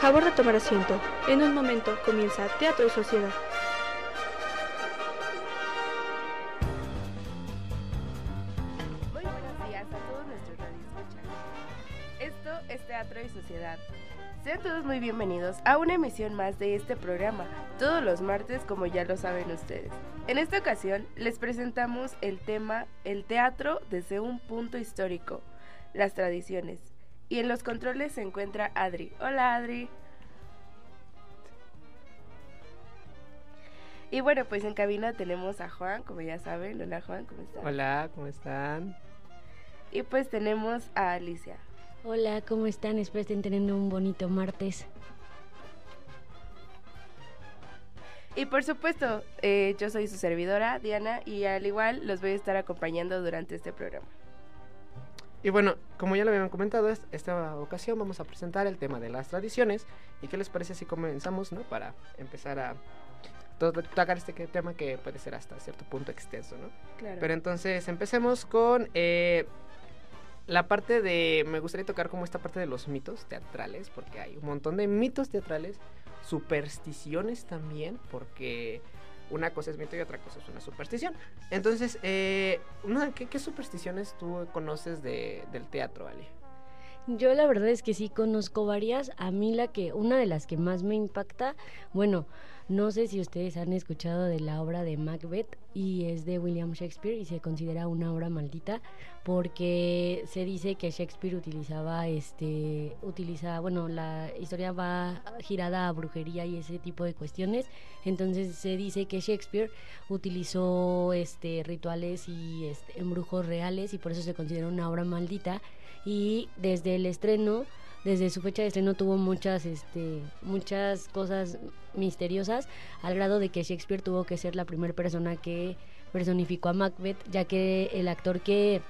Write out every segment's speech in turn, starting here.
Favor de tomar asiento. En un momento comienza Teatro y Sociedad. Muy buenos días a todos nuestros radioescuchas. Esto es Teatro y Sociedad. Sean todos muy bienvenidos a una emisión más de este programa, todos los martes como ya lo saben ustedes. En esta ocasión les presentamos el tema El teatro desde un punto histórico, las tradiciones. Y en los controles se encuentra Adri. Hola Adri. Y bueno, pues en cabina tenemos a Juan, como ya saben. Hola Juan, ¿cómo estás? Hola, ¿cómo están? Y pues tenemos a Alicia. Hola, ¿cómo están? Espero estén teniendo un bonito martes. Y por supuesto, eh, yo soy su servidora, Diana, y al igual los voy a estar acompañando durante este programa. Y bueno, como ya lo habían comentado, es- esta ocasión vamos a presentar el tema de las tradiciones. ¿Y qué les parece si comenzamos, no? Para empezar a to- tocar este tema que puede ser hasta cierto punto extenso, ¿no? Claro. Pero entonces empecemos con eh, la parte de... Me gustaría tocar como esta parte de los mitos teatrales, porque hay un montón de mitos teatrales, supersticiones también, porque una cosa es mito y otra cosa es una superstición. Entonces, eh, ¿qué, qué supersticiones tú conoces de, del teatro, Ali? Yo la verdad es que sí conozco varias. A mí la que, una de las que más me impacta, bueno, no sé si ustedes han escuchado de la obra de Macbeth y es de William Shakespeare y se considera una obra maldita porque se dice que Shakespeare utilizaba este utiliza, bueno, la historia va girada a brujería y ese tipo de cuestiones. Entonces se dice que Shakespeare utilizó este rituales y este, embrujos reales y por eso se considera una obra maldita y desde el estreno, desde su fecha de estreno tuvo muchas, este, muchas cosas misteriosas, al grado de que Shakespeare tuvo que ser la primera persona que personificó a Macbeth, ya que el actor que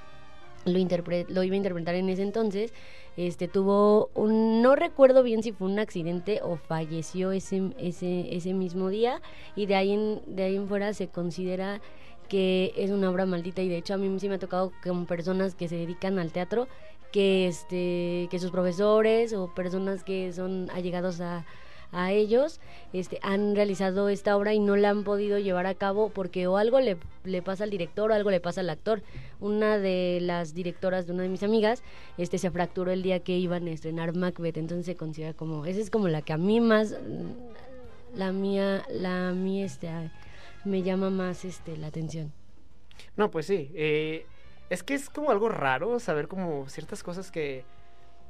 lo, lo iba a interpretar en ese entonces, este tuvo un, no recuerdo bien si fue un accidente o falleció ese, ese, ese mismo día, y de ahí en, de ahí en fuera se considera que es una obra maldita y de hecho a mí sí me ha tocado con personas que se dedican al teatro que este que sus profesores o personas que son allegados a, a ellos este han realizado esta obra y no la han podido llevar a cabo porque o algo le, le pasa al director o algo le pasa al actor una de las directoras de una de mis amigas este se fracturó el día que iban a estrenar Macbeth entonces se considera como esa es como la que a mí más la mía la mía este me llama más este la atención No, pues sí. eh, es que es como algo raro saber como ciertas cosas que...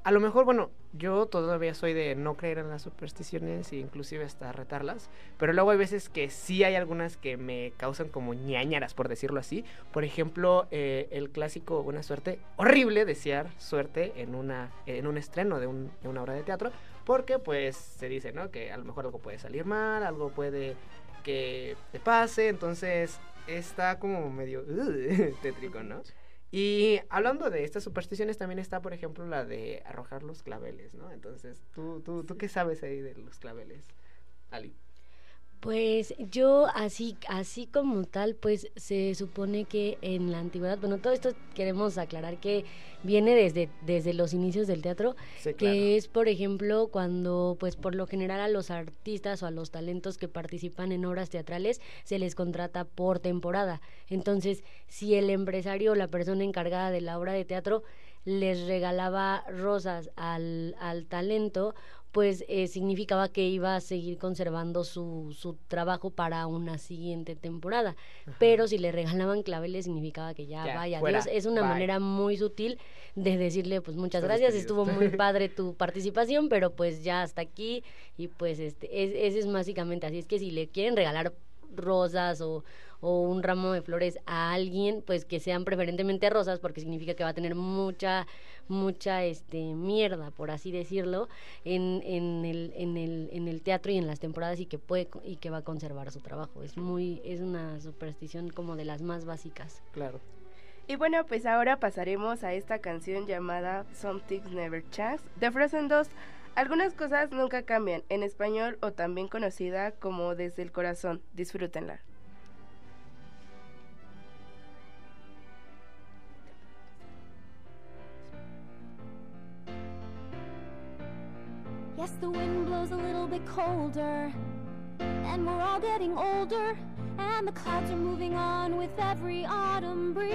A lo mejor, bueno, yo todavía soy de no creer en las supersticiones e inclusive hasta retarlas, pero luego hay veces que sí hay algunas que me causan como ñañaras, por decirlo así. Por ejemplo, eh, el clásico Buena Suerte, horrible desear suerte en, una, en un estreno de, un- de una obra de teatro, porque pues se dice, ¿no? Que a lo mejor algo puede salir mal, algo puede que te pase, entonces está como medio uh, tétrico, ¿no? Y hablando de estas supersticiones, también está, por ejemplo, la de arrojar los claveles, ¿no? Entonces, ¿tú, tú, tú qué sabes ahí de los claveles, Ali? Pues yo así, así como tal, pues se supone que en la antigüedad, bueno, todo esto queremos aclarar que viene desde, desde los inicios del teatro, Sí, que es, por ejemplo, cuando, pues por lo general a los artistas o a los talentos que participan en obras teatrales se les contrata por temporada. Entonces, si el empresario o la persona encargada de la obra de teatro les regalaba rosas al, al talento, pues eh, significaba que iba a seguir conservando su, su trabajo para una siguiente temporada. Ajá. Pero si le regalaban claveles significaba que ya, Ya, vaya, fuera, adiós. Es una bye. manera muy sutil de decirle, pues muchas gracias, despedido. estuvo muy padre tu participación, pero pues ya hasta aquí y pues este, es, ese es básicamente así. Es que si le quieren regalar rosas o, o un ramo de flores a alguien, pues que sean preferentemente rosas, porque significa que va a tener mucha, mucha este mierda, por así decirlo, en, en, el, en, el, en el teatro y en las temporadas y que puede y que va a conservar su trabajo. Es muy, es una superstición como de las más básicas. Claro. Y bueno, pues ahora pasaremos a esta canción llamada Some Things Never Change de Frozen 2. Algunas cosas nunca cambian, en español o también conocida como Desde el Corazón. Disfrútenla. Yes, the wind blows a little bit colder, and we're all getting older, and the clouds are moving on with every autumn breeze.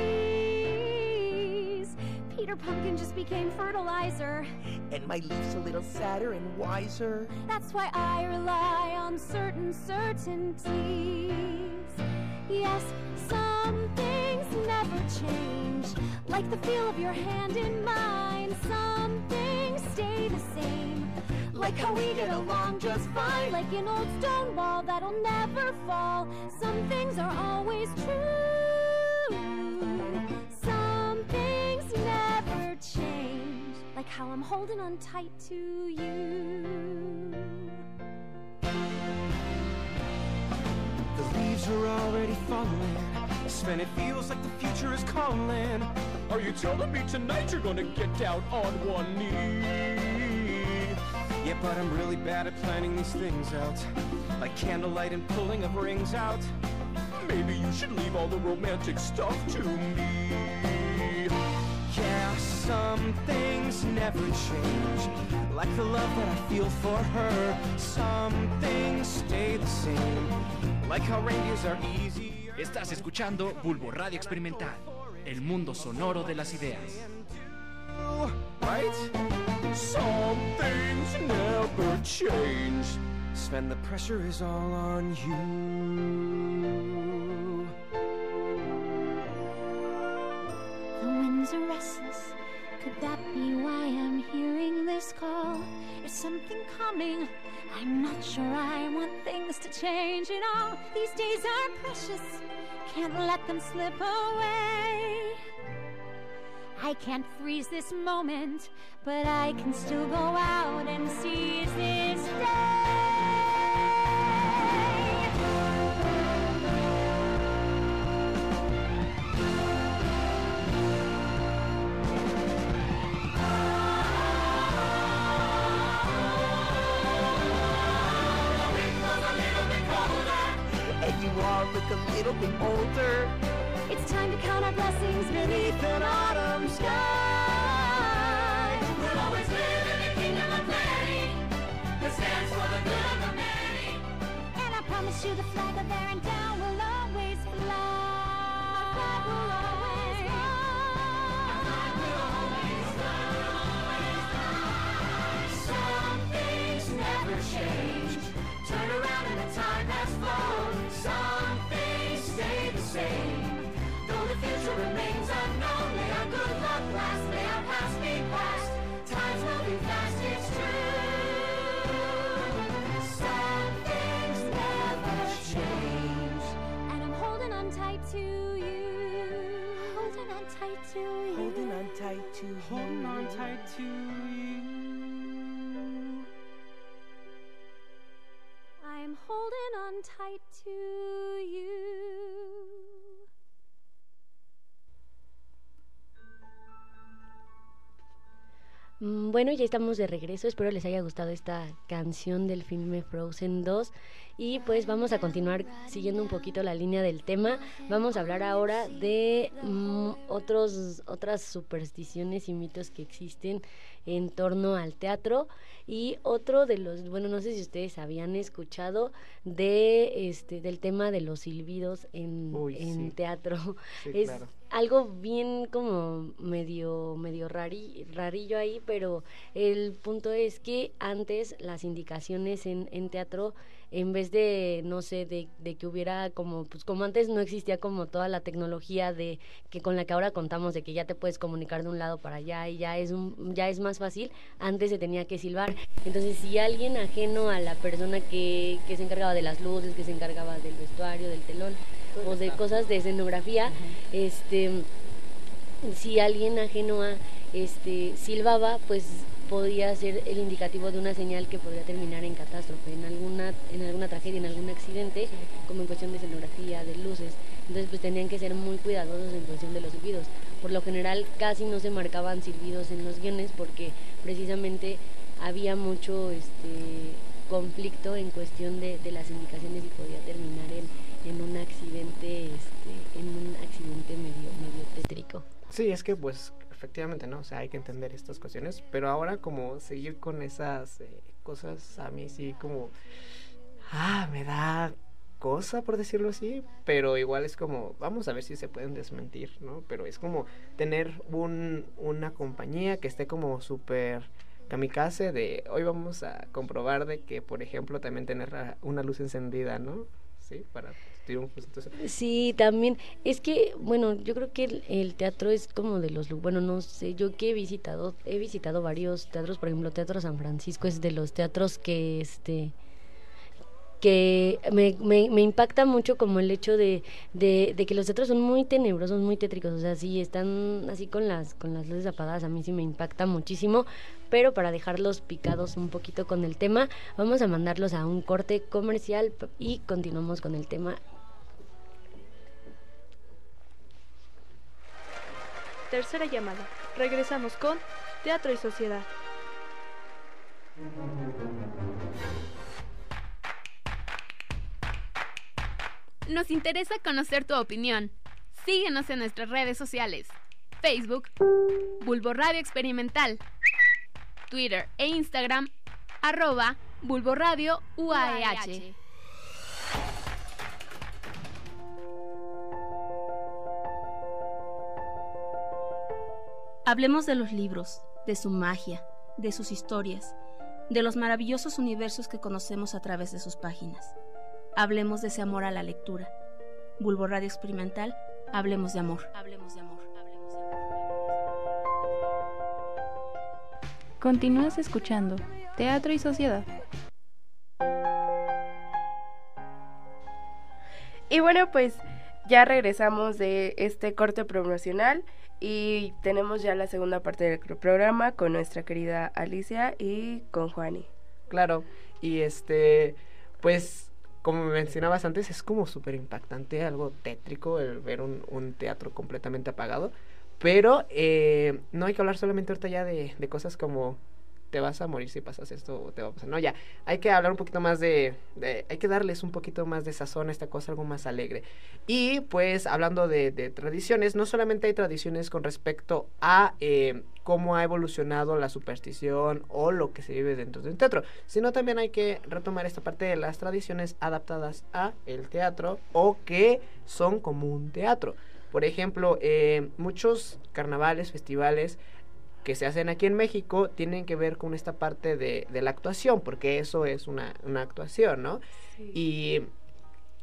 Peter Pumpkin just became fertilizer. And my leaf's a little sadder and wiser. That's why I rely on certain certainties. Yes, some things never change, like the feel of your hand in mine. Some things stay the same, like how we get along just fine, like an old stone wall that'll never fall. Some things are always true. Some things never change, like how I'm holding on tight to you. The leaves are already falling. Sven, it feels like the future is calling. Are you telling me tonight you're gonna get down on one knee? Yeah, but I'm really bad at planning these things out. Like candlelight and pulling of rings out. Maybe you should leave all the romantic stuff to me. Yeah, some things never change. Like the love that I feel for her. Some things stay the same. Like how reindeers are easy. Estás escuchando Bulbo Radio Experimental, el mundo sonoro de las ideas. Right? Some things never change. Sven, the pressure is all on you. The winds are restless. Could that be why I'm hearing this call? Is something coming? I'm not sure I want things to change at all. These days are precious. Can't let them slip away. I can't freeze this moment, but I can still go out and seize this day. And you all look a little bit older. It's time to count our blessings beneath an you the flag of their down. Tight to you. Holding on tight to you. Holding on tight to you. I'm holding on tight to you. Mm, Bueno, ya estamos de regreso. Espero les haya gustado esta canción del filme Frozen 2. Y pues vamos a continuar siguiendo un poquito la línea del tema. Vamos a hablar ahora de mm, otros, otras supersticiones y mitos que existen en torno al teatro. Y otro de los, bueno, no sé si ustedes habían escuchado de este del tema de los silbidos en, Uy, en sí. teatro. Sí, es claro. algo bien como medio medio rari- rarillo ahí, pero el punto es que antes las indicaciones en, en teatro en vez de no sé de, de que hubiera como pues como antes no existía como toda la tecnología de que con la que ahora contamos de que ya te puedes comunicar de un lado para allá y ya es un ya es más fácil antes se tenía que silbar. Entonces si alguien ajeno a la persona que, que se encargaba de las luces que se encargaba del vestuario del telón o de cosas de escenografía este si alguien ajeno a este silbaba pues podía ser el indicativo de una señal que podría terminar en catástrofe en alguna en alguna tragedia en algún accidente como en cuestión de escenografía de luces. Entonces pues tenían que ser muy cuidadosos en cuestión de los silbidos. Por lo general casi no se marcaban silbidos en los guiones porque precisamente había mucho este conflicto en cuestión de, de las indicaciones y podía terminar en, en un accidente este en un accidente medio medio tétrico. Sí, es que pues efectivamente, ¿no? O sea, hay que entender estas cuestiones, pero ahora como seguir con esas eh, cosas a mí sí como, ah, me da cosa por decirlo así, pero igual es como, vamos a ver si se pueden desmentir, ¿no? Pero es como tener un, una compañía que esté como súper kamikaze de hoy vamos a comprobar de que, por ejemplo, también tener una luz encendida, ¿no? Sí, para Sí, también. Es que, bueno, yo creo que el, el teatro es como de los, bueno, no sé, yo que he visitado, he visitado varios teatros, por ejemplo, Teatro San Francisco es de los teatros que, este, que me, me, impacta mucho como el hecho de, de, de que los teatros son muy tenebrosos, muy tétricos, o sea, sí están así con las, con las luces apagadas, a mí sí me impacta muchísimo, pero para dejarlos picados un poquito con el tema, vamos a mandarlos a un corte comercial y continuamos con el tema Tercera llamada. Regresamos con Teatro y Sociedad. Nos interesa conocer tu opinión. Síguenos en nuestras redes sociales. Facebook, Bulbo Radio Experimental. Twitter e Instagram, arroba Bulbo Radio UAEH. Hablemos de los libros, de su magia, de sus historias, de los maravillosos universos que conocemos a través de sus páginas. Hablemos de ese amor a la lectura. Bulbo Radio Experimental, hablemos de amor. Hablemos de amor. Continúas escuchando Teatro y Sociedad. Y bueno, pues ya regresamos de este corte promocional y tenemos ya la segunda parte del programa con nuestra querida Alicia y con Juani. Claro, y este, pues, como mencionabas antes, es como súper impactante, algo tétrico el ver un, un teatro completamente apagado, pero eh, no hay que hablar solamente ahorita ya de, de cosas como te vas a morir si pasas esto o te va a pasar. No, ya, hay que hablar un poquito más de, hay que darles un poquito más de sazón a esta cosa, algo más alegre. Y pues hablando de, de tradiciones, no solamente hay tradiciones con respecto a eh, cómo ha evolucionado la superstición o lo que se vive dentro de un teatro, sino también hay que retomar esta parte de las tradiciones adaptadas a el teatro o que son como un teatro. Por ejemplo, eh, muchos carnavales, festivales que se hacen aquí en México tienen que ver con esta parte de, de la actuación, porque eso es una, una actuación, ¿no? Y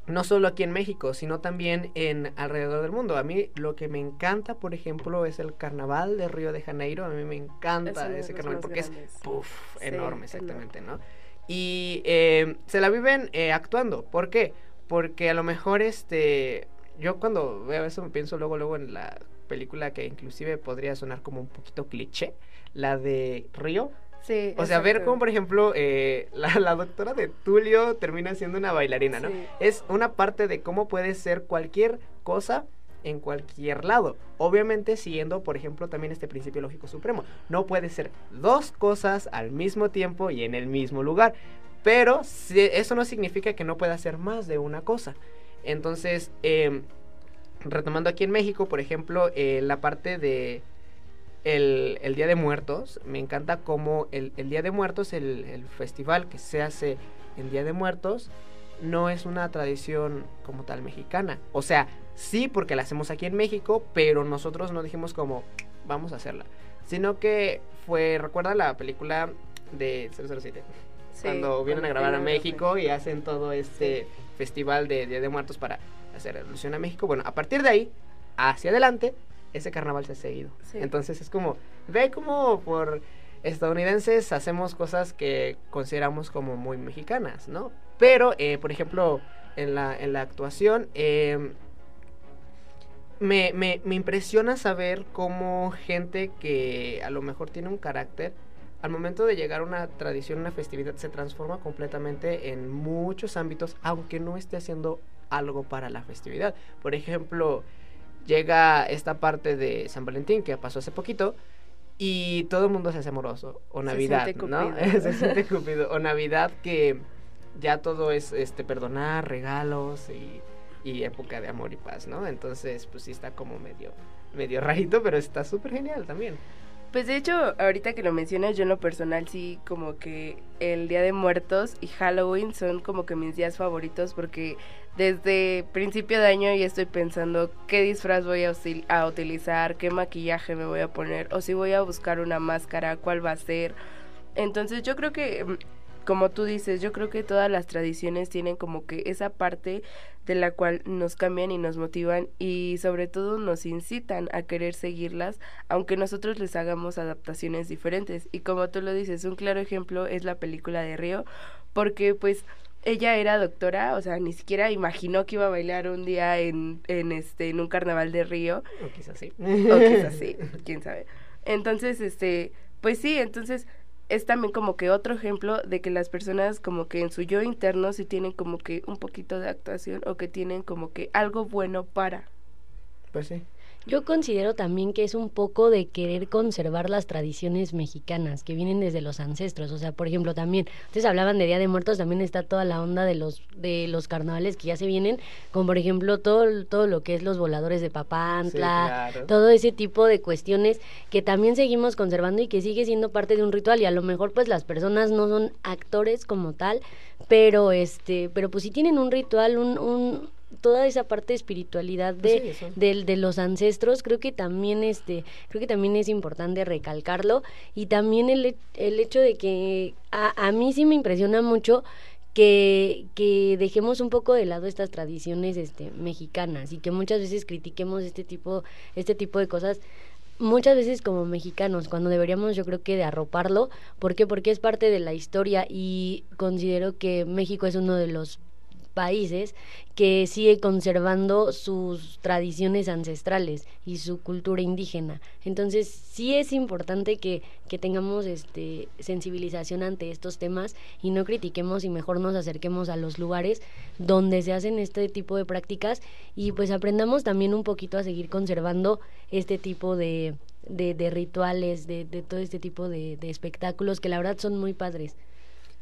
no solo aquí en México, sino también en alrededor del mundo. A mí lo que me encanta, por ejemplo, es el carnaval de Río de Janeiro. A mí me encanta ese carnaval porque grandes. es puff, Sí, enorme, enorme. exactamente, ¿no? Y eh, se la viven eh, actuando. ¿Por qué? Porque a lo mejor este yo cuando veo eso me pienso luego luego en la película que inclusive podría sonar como un poquito cliché, la de Río. Sí, O sea, ver cómo, por ejemplo, eh, la, la doctora de Tulio termina siendo una bailarina, ¿no? Sí. Es una parte de cómo puede ser cualquier cosa en cualquier lado. Obviamente siguiendo, por ejemplo, también este principio lógico supremo. No puede ser dos cosas al mismo tiempo y en el mismo lugar. Pero eso no significa que no pueda ser más de una cosa. Entonces, em, retomando aquí en México, por ejemplo, eh, la parte de el, el Día de Muertos, me encanta cómo el, el Día de Muertos, el, el festival que se hace en Día de Muertos, no es una tradición como tal mexicana. O sea, sí porque la hacemos aquí en México, pero nosotros no dijimos como vamos a hacerla. Sino que fue, recuerda la película de 007. Sí, cuando vienen a grabar a México y hacen todo este festival de Día de Muertos para hacer alusión a México. Bueno, a partir de ahí, hacia adelante, ese carnaval se ha seguido. Sí. Entonces es como, ve como por estadounidenses hacemos cosas que consideramos como muy mexicanas, ¿no? Pero, eh, por ejemplo, en la, en la actuación, eh, me, me, me impresiona saber cómo gente que a lo mejor tiene un carácter, al momento de llegar a una tradición, una festividad, se transforma completamente en muchos ámbitos, aunque no esté haciendo algo para la festividad. Por ejemplo, llega esta parte de San Valentín que pasó hace poquito y todo el mundo se hace amoroso. O Se Navidad, siente ¿no? Se siente Cupido. O Navidad que ya todo es este perdonar, regalos y, y época de amor y paz, ¿no? Entonces, pues sí está como medio medio rarito, pero está súper genial también. Pues de hecho, ahorita que lo mencionas, yo en lo personal sí como que el Día de Muertos y Halloween son como que mis días favoritos porque desde principio de año ya estoy pensando qué disfraz voy a, utilizar, qué maquillaje me voy a poner o si voy a buscar una máscara, cuál va a ser. Entonces yo creo que, mm, como tú dices, yo creo que todas las tradiciones tienen como que esa parte de la cual nos cambian y nos motivan y sobre todo nos incitan a querer seguirlas, aunque nosotros les hagamos adaptaciones diferentes. Y como tú lo dices, un claro ejemplo es la película de Río, porque pues ella era doctora, o sea, ni siquiera imaginó que iba a bailar un día en, en este en un carnaval de Río. O quizás sí. O quizás sí, quién sabe. Entonces, este, pues sí, entonces es también como que otro ejemplo de que las personas como que en su yo interno sí tienen como que un poquito de actuación o que tienen como que algo bueno para. Pues sí. Yo considero también que es un poco de querer conservar las tradiciones mexicanas que vienen desde los ancestros. O sea, por ejemplo, también, ustedes hablaban de Día de Muertos, también está toda la onda de los de los carnavales que ya se vienen, como por ejemplo todo, todo lo que es los voladores de Papantla, Sí, claro. todo ese tipo de cuestiones que también seguimos conservando y que sigue siendo parte de un ritual. Y a lo mejor pues las personas no son actores como tal, pero este, pero pues sí tienen un ritual, un, un toda esa parte de espiritualidad de, Pues sí, de los ancestros creo que también este creo que también es importante recalcarlo. Y también el, el hecho de que a, a mí sí me impresiona mucho que, que dejemos un poco de lado estas tradiciones este mexicanas y que muchas veces critiquemos este tipo este tipo de cosas muchas veces como mexicanos, cuando deberíamos yo creo que de arroparlo, ¿por qué? Porque es parte de la historia y considero que México es uno de los países que sigue conservando sus tradiciones ancestrales y su cultura indígena. Entonces, sí es importante que, que tengamos este sensibilización ante estos temas y no critiquemos y mejor nos acerquemos a los lugares donde se hacen este tipo de prácticas y pues aprendamos también un poquito a seguir conservando este tipo de, de, rituales, de, de todo este tipo de, de espectáculos que la verdad son muy padres.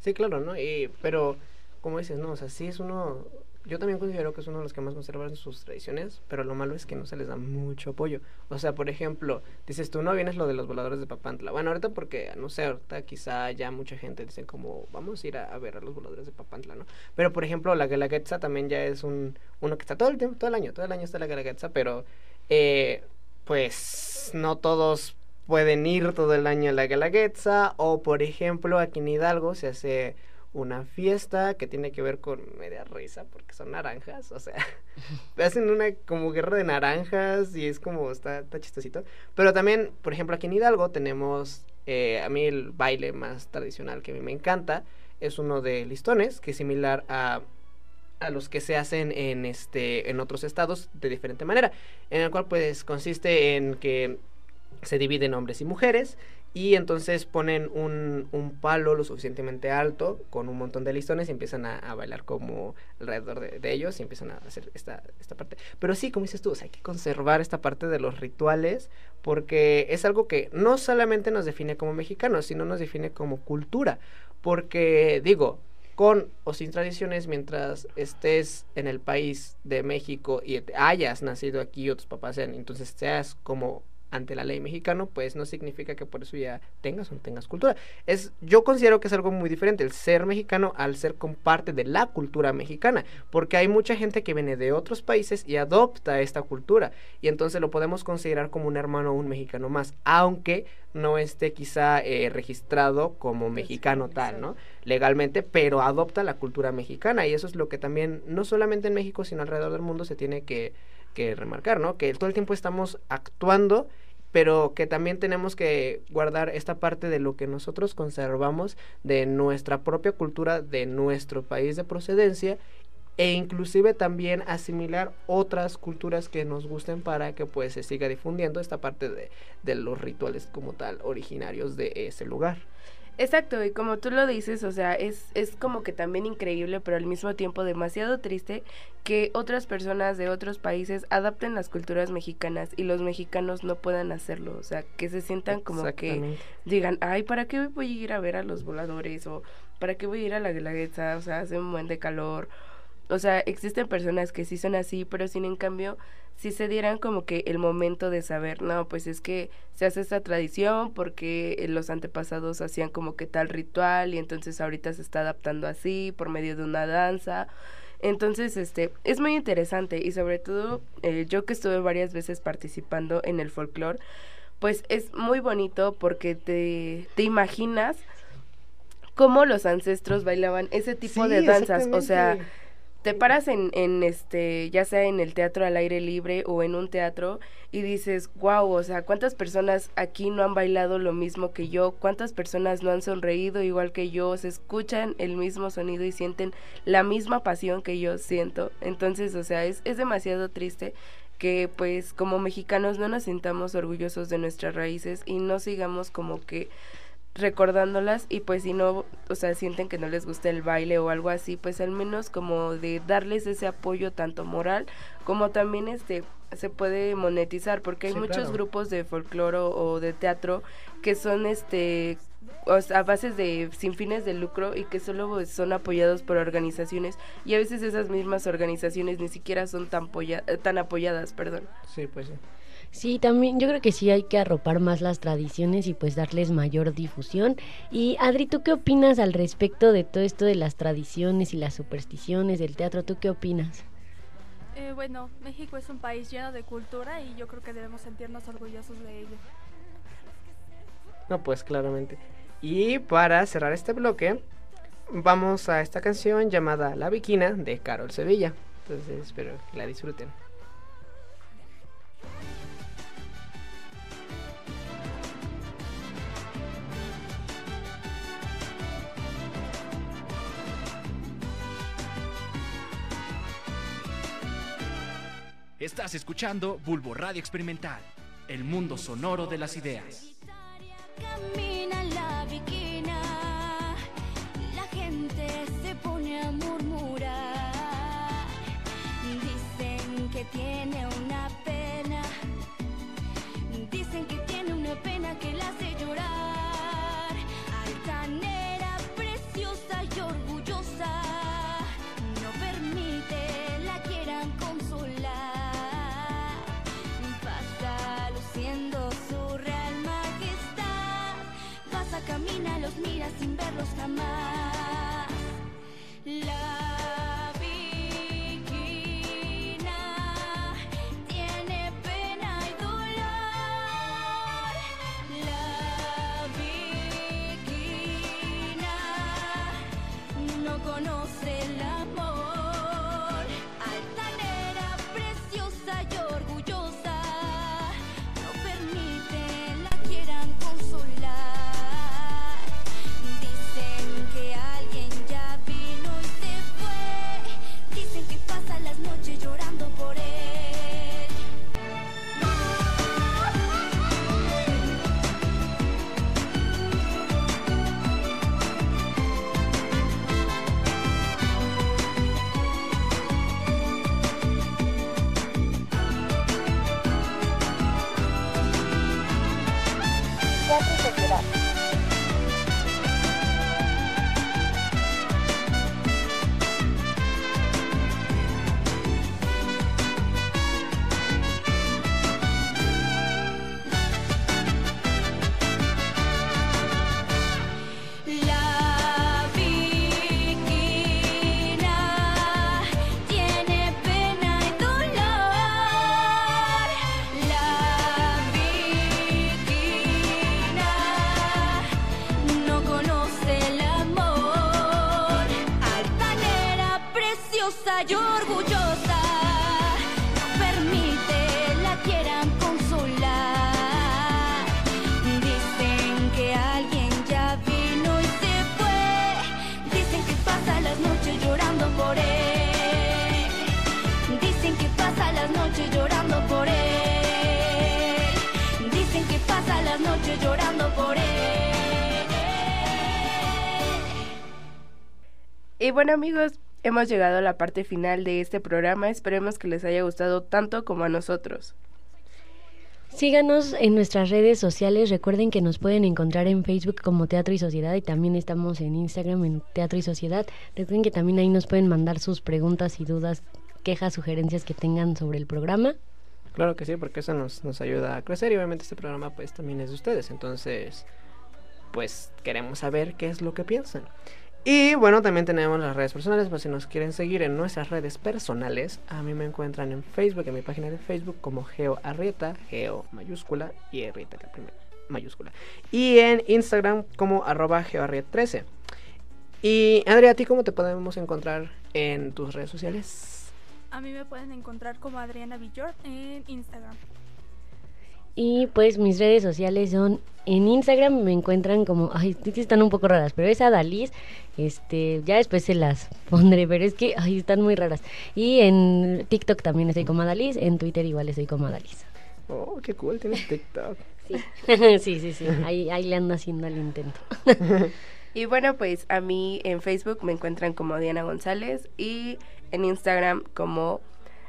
Sí, claro, ¿no? Y, pero, como dices, no, o sea, sí es uno, yo también considero que es uno de los que más conservan sus tradiciones, pero lo malo es que no se les da mucho apoyo. O sea, por ejemplo, dices tú, no vienes lo de los voladores de Papantla. Bueno, ahorita porque, no sé, ahorita quizá ya mucha gente dice como, vamos a ir a, ver a los voladores de Papantla, ¿no? Pero, por ejemplo, la Guelaguetza también ya es un, uno que está todo el tiempo, todo el año, todo el año está la Guelaguetza, pero, eh, pues, no todos pueden ir todo el año a la Guelaguetza, o por ejemplo, aquí en Hidalgo se hace una fiesta que tiene que ver con media risa porque son naranjas, o sea, hacen una como guerra de naranjas y es como está, está. Pero también, por ejemplo, aquí en Hidalgo tenemos eh, a mí el baile más tradicional que a mí me encanta es uno de listones que es similar a a los que se hacen en este en otros estados de diferente manera, en el cual pues consiste en que se dividen hombres y mujeres y entonces ponen un, un palo lo suficientemente alto con un montón de listones y empiezan a, a bailar como alrededor de, de ellos y empiezan a hacer esta, esta parte. Pero sí, como dices tú, hay que conservar esta parte de los rituales porque es algo que no solamente nos define como mexicanos, sino nos define como cultura. Porque digo, con o sin tradiciones, mientras estés en el país de México y hayas nacido aquí o tus papás sean, entonces seas como ante la ley mexicano, pues no significa que por eso ya tengas o no tengas cultura. Es, yo considero que es algo muy diferente el ser mexicano al ser con parte de la cultura mexicana, porque hay mucha gente que viene de otros países y adopta esta cultura, y entonces lo podemos considerar como un hermano o un mexicano más, aunque no esté quizá eh, registrado como mexicano tal, ¿no? Legalmente, pero adopta la cultura mexicana, y eso es lo que también, no solamente en México, sino alrededor del mundo se tiene que, que remarcar, ¿no? Que todo el tiempo estamos actuando pero que también tenemos que guardar esta parte de lo que nosotros conservamos de nuestra propia cultura, de nuestro país de procedencia e inclusive también asimilar otras culturas que nos gusten para que pues se siga difundiendo esta parte de, de los rituales como tal originarios de ese lugar. Exacto, y como tú lo dices, o sea, es, es como que también increíble, pero al mismo tiempo demasiado triste que otras personas de otros países adapten las culturas mexicanas y los mexicanos no puedan hacerlo, o sea, que se sientan como que digan, ay, ¿para qué voy a ir a ver a los voladores? O ¿para qué voy a ir a la guelaguetza? O sea, hace un buen de calor. O sea, existen personas que sí son así, pero sin en cambio, si se dieran como que el momento de saber, no, pues es que se hace esta tradición porque eh, los antepasados hacían como que tal ritual y entonces ahorita se está adaptando así por medio de una danza. Entonces, este, es muy interesante y sobre todo eh, yo que estuve varias veces participando en el folclore, pues es muy bonito porque te, te imaginas cómo los ancestros bailaban ese tipo Sí, de danzas, o sea. Te paras en, en este, ya sea en el teatro al aire libre o en un teatro y dices, wow, o sea, ¿cuántas personas aquí no han bailado lo mismo que yo? ¿Cuántas personas no han sonreído igual que yo? Se escuchan el mismo sonido y sienten la misma pasión que yo siento. Entonces, o sea, es, es demasiado triste que pues como mexicanos no nos sintamos orgullosos de nuestras raíces y no sigamos como que recordándolas y pues si no, o sea, sienten que no les gusta el baile o algo así, pues al menos como de darles ese apoyo tanto moral como también este se puede monetizar porque hay Sí, muchos claro. grupos de folcloro o de teatro que son este o sea, a bases de sin fines de lucro y que solo son apoyados por organizaciones y a veces esas mismas organizaciones ni siquiera son tan eh, tan apoyadas, perdón. Sí, pues sí. Sí, también yo creo que sí hay que arropar más las tradiciones y pues darles mayor difusión. Y Adri, ¿tú qué opinas al respecto de todo esto de las tradiciones y las supersticiones del teatro? ¿Tú qué opinas? Eh, bueno, México es un país lleno de cultura y yo creo que debemos sentirnos orgullosos de ello. No, pues claramente. Y para cerrar este bloque, vamos a esta canción llamada La Viquina de Carol Sevilla. Entonces espero que la disfruten. Estás escuchando Bulbo Radio Experimental, el mundo sonoro de las ideas. Bueno amigos, hemos llegado a la parte final de este programa. Esperemos que les haya gustado tanto como a nosotros. Síganos en nuestras redes sociales. Recuerden que nos pueden encontrar en Facebook como Teatro y Sociedad y también estamos en Instagram en Teatro y Sociedad. Recuerden que también ahí nos pueden mandar sus preguntas y dudas, quejas, sugerencias que tengan sobre el programa. Claro que sí, porque eso nos, nos ayuda a crecer y obviamente este programa pues también es de ustedes. Entonces, pues queremos saber qué es lo que piensan. Y bueno, también tenemos las redes personales, por si nos quieren seguir en nuestras redes personales. A mí me encuentran en Facebook, en mi página de Facebook, como Geo Arrieta, Geo mayúscula y Arrieta la primera mayúscula. Y en Instagram como arroba geoarriet13. Y Andrea, ¿a ti cómo te podemos encontrar en tus redes sociales? A mí me pueden encontrar como Adriana Villor en Instagram. Y pues mis redes sociales son en Instagram me encuentran como, ay, sí están un poco raras, pero es Adaliz, este, ya después se las pondré, pero es que, ay, están muy raras. Y en TikTok también estoy como Adaliz, en Twitter igual estoy como Adaliz. Oh, qué cool, tienes TikTok. Sí, sí, sí, sí, ahí, ahí le ando haciendo el intento. Y bueno, pues a mí en Facebook me encuentran como Diana González y en Instagram como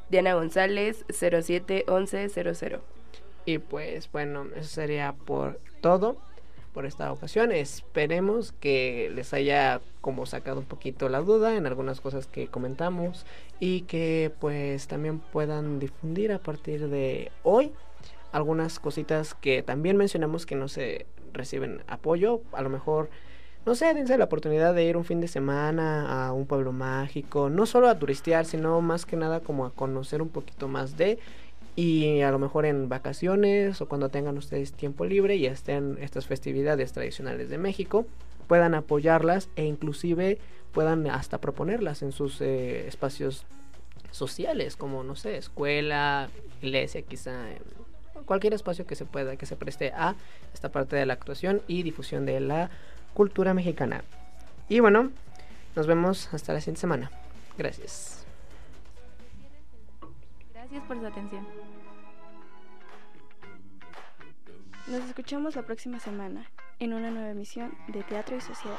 Diana González 071100. Y pues bueno, eso sería por todo por esta ocasión. Esperemos que les haya como sacado un poquito la duda en algunas cosas que comentamos y que pues también puedan difundir a partir de hoy algunas cositas que también mencionamos que no se reciben apoyo. A lo mejor, no sé, dense la oportunidad de ir un fin de semana a un pueblo mágico, no solo a turistear, sino más que nada como a conocer un poquito más de y a lo mejor en vacaciones o cuando tengan ustedes tiempo libre y estén estas festividades tradicionales de México, puedan apoyarlas e inclusive puedan hasta proponerlas en sus eh, espacios sociales, como no sé, escuela, iglesia, quizá cualquier espacio que se pueda, que se preste a esta parte de la actuación y difusión de la cultura mexicana. Y bueno, nos vemos hasta la siguiente semana. Gracias. Gracias por su atención. Nos escuchamos la próxima semana en una nueva emisión de Teatro y Sociedad.